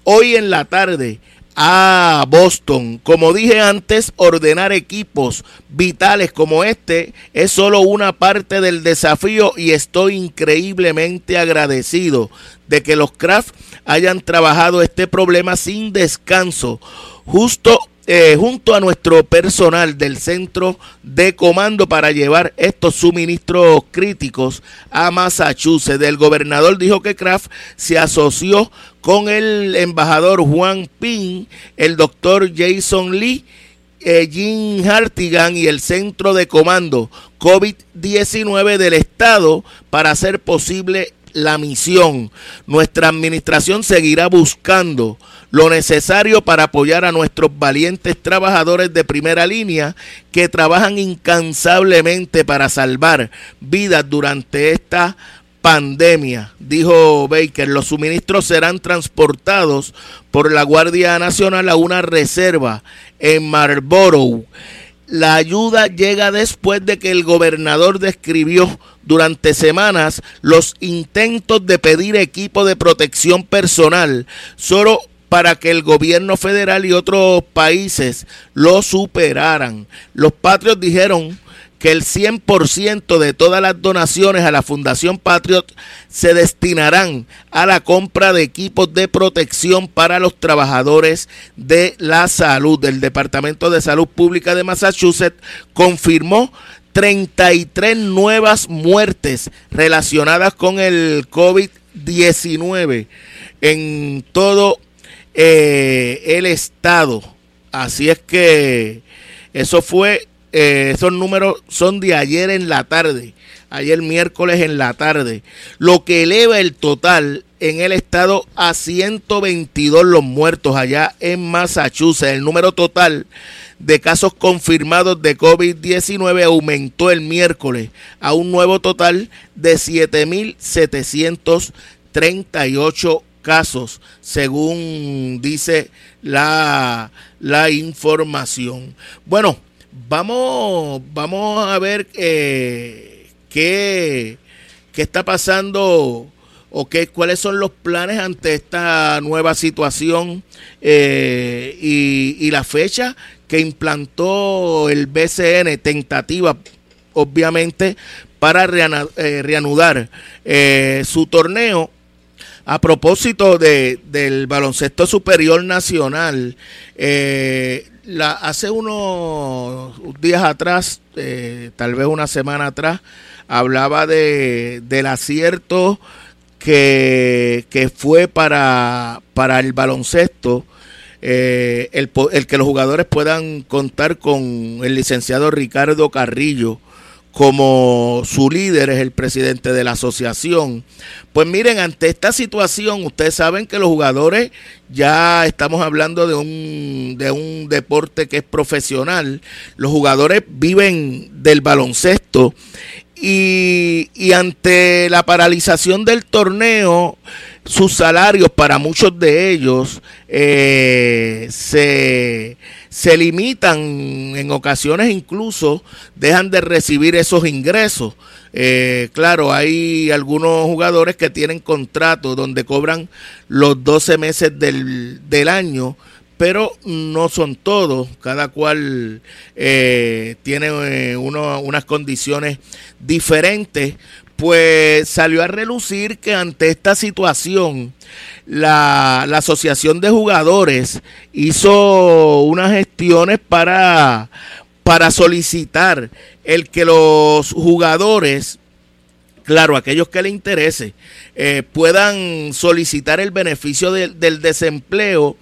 hoy en la tarde a Boston. Como dije antes, ordenar equipos vitales como este es solo una parte del desafío y estoy increíblemente agradecido de que los Kraft hayan trabajado este problema sin descanso. Justo eh, junto a nuestro personal del centro de comando para llevar estos suministros críticos a Massachusetts. El gobernador dijo que Kraft se asoció con el embajador Juan Ping, el doctor Jason Lee, eh, Jim Hartigan y el centro de comando COVID-19 del estado para hacer posible la misión. Nuestra administración seguirá buscando lo necesario para apoyar a nuestros valientes trabajadores de primera línea que trabajan incansablemente para salvar vidas durante esta pandemia, dijo Baker. Los suministros serán transportados por la Guardia Nacional a una reserva en Marlborough. La ayuda llega después de que el gobernador describió durante semanas los intentos de pedir equipo de protección personal solo para que el gobierno federal y otros países lo superaran. Los patrios dijeron que el 100% de todas las donaciones a la Fundación Patriot se destinarán a la compra de equipos de protección para los trabajadores de la salud. El Departamento de Salud Pública de Massachusetts confirmó 33 nuevas muertes relacionadas con el COVID-19 en todo eh, el estado. Así es que eso fue, eh, esos números son de ayer en la tarde, ayer miércoles en la tarde, lo que eleva el total en el estado a 122 los muertos allá en Massachusetts. El número total de casos confirmados de COVID-19 aumentó el miércoles a un nuevo total de 7.738 casos, según dice la, la información. Bueno, vamos, vamos a ver eh, qué, qué está pasando o qué, cuáles son los planes ante esta nueva situación eh, y, y, la fecha que implantó el BCN, tentativa obviamente para eh, reanudar su torneo a propósito de, del baloncesto superior nacional, la, hace unos días atrás, eh, tal vez una semana atrás, hablaba de, del acierto que, que fue para, para el baloncesto. Eh, el, el que los jugadores puedan contar con el licenciado Ricardo Carrillo, como su líder es el presidente de la asociación. Pues miren, ante esta situación, ustedes saben que los jugadores ya estamos hablando de un, de un deporte que es profesional. Los jugadores viven del baloncesto y, y ante la paralización del torneo, sus salarios para muchos de ellos eh, se, se limitan, en ocasiones incluso dejan de recibir esos ingresos. Eh, claro, hay algunos jugadores que tienen contratos donde cobran los 12 meses del, del año, pero no son todos, cada cual eh, tiene eh, uno, unas condiciones diferentes, pues salió a relucir que ante esta situación la, la Asociación de Jugadores hizo unas gestiones para, para solicitar el que los jugadores claro, aquellos que les interese, eh, puedan solicitar el beneficio de, del desempleo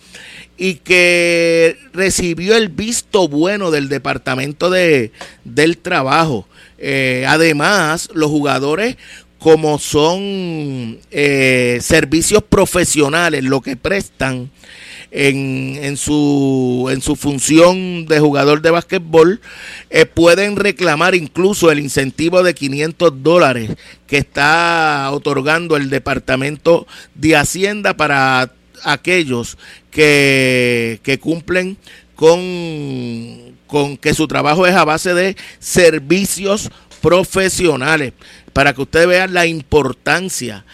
y que recibió el visto bueno del Departamento de, del Trabajo. Eh, además, los jugadores como son eh, servicios profesionales, lo que prestan en, en, su, en su función de jugador de básquetbol, eh, pueden reclamar incluso el incentivo de 500 dólares que está otorgando el Departamento de Hacienda para aquellos que, que cumplen con, con que su trabajo es a base de servicios profesionales, para que ustedes vean la importancia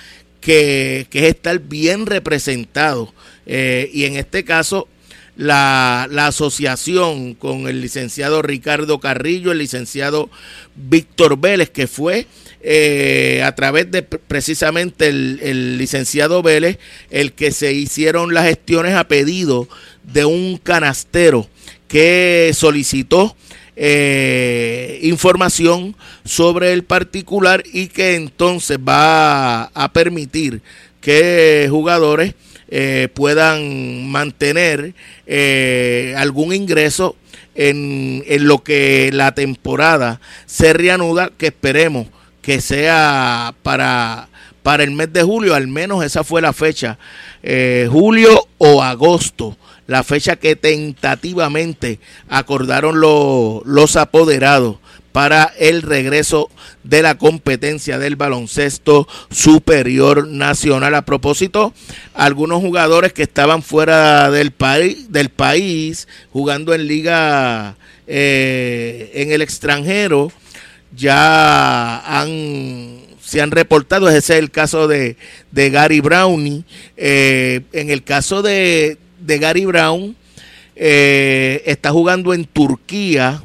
que, que es estar bien representado. Eh, y en este caso, la, la, asociación con el licenciado Ricardo Carrillo, el licenciado Víctor Vélez, que fue eh, a través de precisamente el, el, licenciado Vélez el que se hicieron las gestiones a pedido de un canastero que solicitó eh, información sobre el particular y que entonces va a, permitir que jugadores eh, puedan mantener eh, algún ingreso en, en, lo que la temporada se reanuda, que esperemos que sea para, para el mes de julio, al menos esa fue la fecha, julio o agosto la fecha que tentativamente acordaron lo, los apoderados para el regreso de la competencia del baloncesto superior nacional. A propósito, algunos jugadores que estaban fuera del, país, del país jugando en liga eh, en el extranjero ya se han reportado, ese es el caso de, de Gary Brownie. Eh, en el caso de, de Gary Brown, eh, está jugando en Turquía,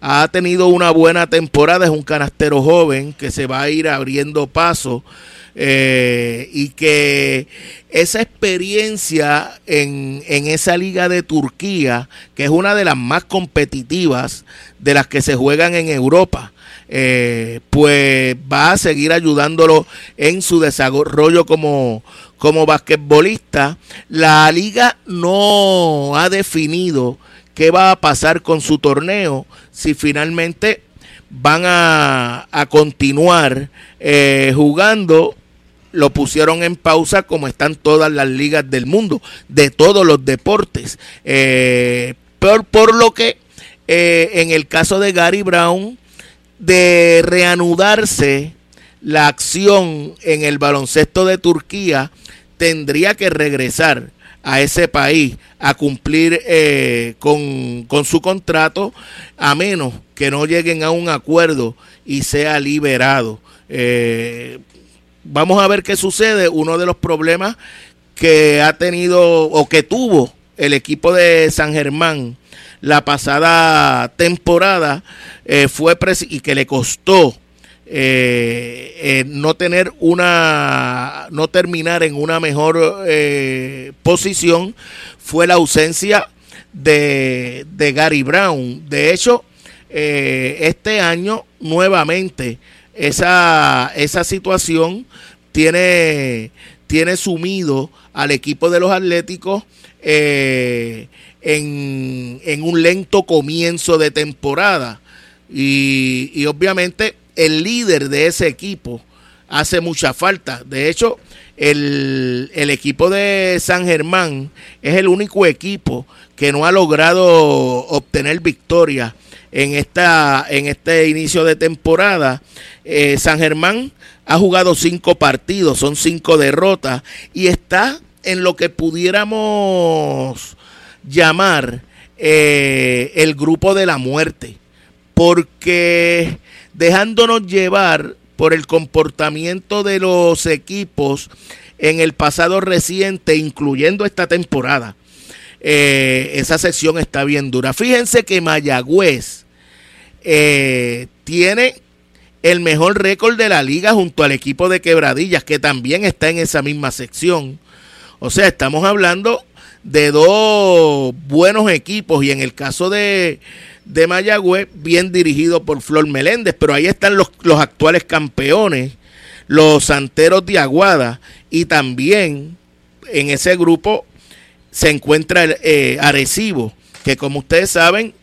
ha tenido una buena temporada, es un canastero joven que se va a ir abriendo paso eh, y que esa experiencia en, en, esa liga de Turquía, que es una de las más competitivas de las que se juegan en Europa, eh, pues va a seguir ayudándolo en su desarrollo como, como basquetbolista. La liga no ha definido qué va a pasar con su torneo, si finalmente van a, a continuar eh, jugando lo pusieron en pausa como están todas las ligas del mundo, de todos los deportes. Eh, por, por, lo que eh, en el caso de Gary Brown, de reanudarse la acción en el baloncesto de Turquía, tendría que regresar a ese país a cumplir eh, con, con, su contrato, a menos que no lleguen a un acuerdo y sea liberado. Eh, vamos a ver qué sucede. Uno de los problemas que ha tenido o que tuvo el equipo de San Germán la pasada temporada eh, fue y que le costó eh, eh, no tener una, no terminar en una mejor eh, posición fue la ausencia de, de Gary Brown. De hecho, este año nuevamente esa, esa situación tiene, tiene sumido al equipo de los Atléticos en, en, un lento comienzo de temporada. Y obviamente el líder de ese equipo hace mucha falta. De hecho, el, el, equipo de San Germán es el único equipo que no ha logrado obtener victoria en, esta, en este inicio de temporada. Eh, San Germán ha jugado cinco partidos, son cinco derrotas y está en lo que pudiéramos llamar eh, el grupo de la muerte, porque dejándonos llevar por el comportamiento de los equipos en el pasado reciente, incluyendo esta temporada. Eh, esa sección está bien dura. Fíjense que Mayagüez eh, tiene el mejor récord de la liga junto al equipo de Quebradillas, que también está en esa misma sección. O sea, estamos hablando de dos buenos equipos y en el caso de, de Mayagüez, bien dirigido por Flor Meléndez, pero ahí están los, los actuales campeones, los Santeros de Aguada, y también en ese grupo se encuentra el eh, Arecibo, que como ustedes saben,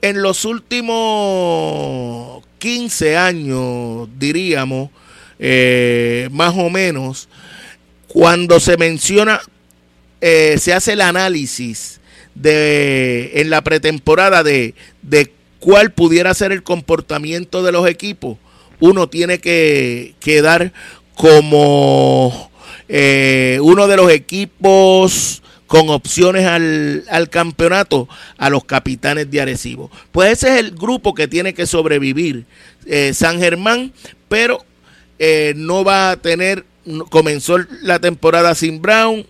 en los últimos 15 años, diríamos, eh, más o menos, cuando se menciona, eh, se hace el análisis de en la pretemporada de, de cuál pudiera ser el comportamiento de los equipos, uno tiene que quedar como eh, uno de los equipos con opciones al, al, campeonato a los capitanes de Arecibo. Pues ese es el grupo que tiene que sobrevivir eh, San Germán, pero eh, no va a tener, comenzó la temporada sin Brown,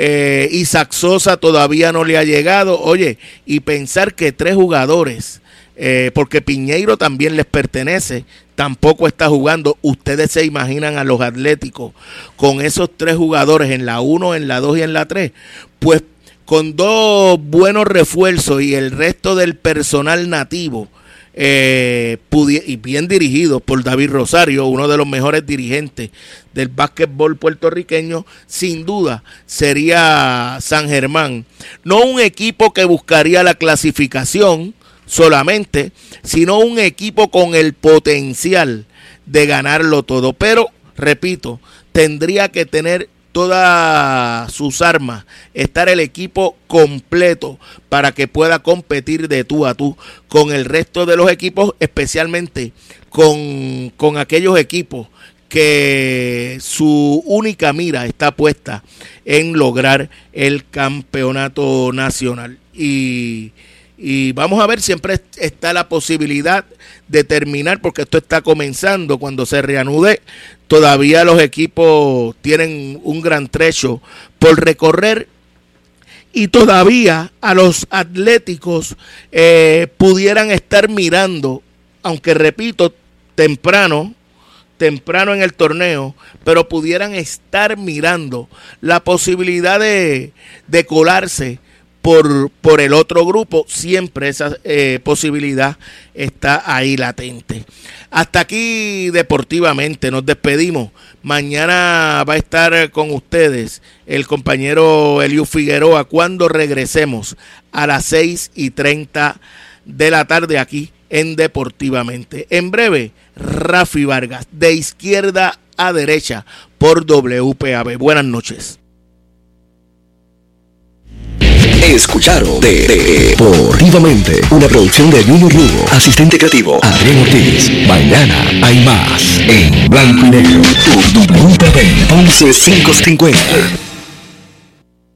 eh, Isaac Sosa todavía no le ha llegado, oye, y pensar que tres jugadores, eh, porque Piñeiro también les pertenece, tampoco está jugando. Ustedes se imaginan a los Atléticos con esos tres jugadores en la 1, en la 2 y en la 3. Pues con dos buenos refuerzos y el resto del personal nativo. Eh, y bien dirigido por David Rosario, uno de los mejores dirigentes del básquetbol puertorriqueño, sin duda sería San Germán. No un equipo que buscaría la clasificación, solamente, sino un equipo con el potencial de ganarlo todo. Pero, repito, tendría que tener todas sus armas, estar el equipo completo para que pueda competir de tú a tú con el resto de los equipos, especialmente con, con aquellos equipos que su única mira está puesta en lograr el campeonato nacional. Y y vamos a ver, siempre está la posibilidad de terminar, porque esto está comenzando. Cuando se reanude, todavía los equipos tienen un gran trecho por recorrer. Y todavía a los atléticos eh, pudieran estar mirando, aunque repito, temprano, temprano en el torneo, pero pudieran estar mirando la posibilidad de, de colarse por, por el otro grupo, siempre esa eh, posibilidad está ahí latente. Hasta aquí deportivamente, nos despedimos. Mañana va a estar con ustedes el compañero Eliu Figueroa cuando regresemos a las 6 y 30 de la tarde aquí en Deportivamente. En breve, Rafi Vargas, de izquierda a derecha por WPAB. Buenas noches. Escucharon de, Deportivamente, una producción de Junior Lugo, asistente creativo Adrián Ortiz. Mañana hay más en Blanco y Negro. Tu WPB 11550.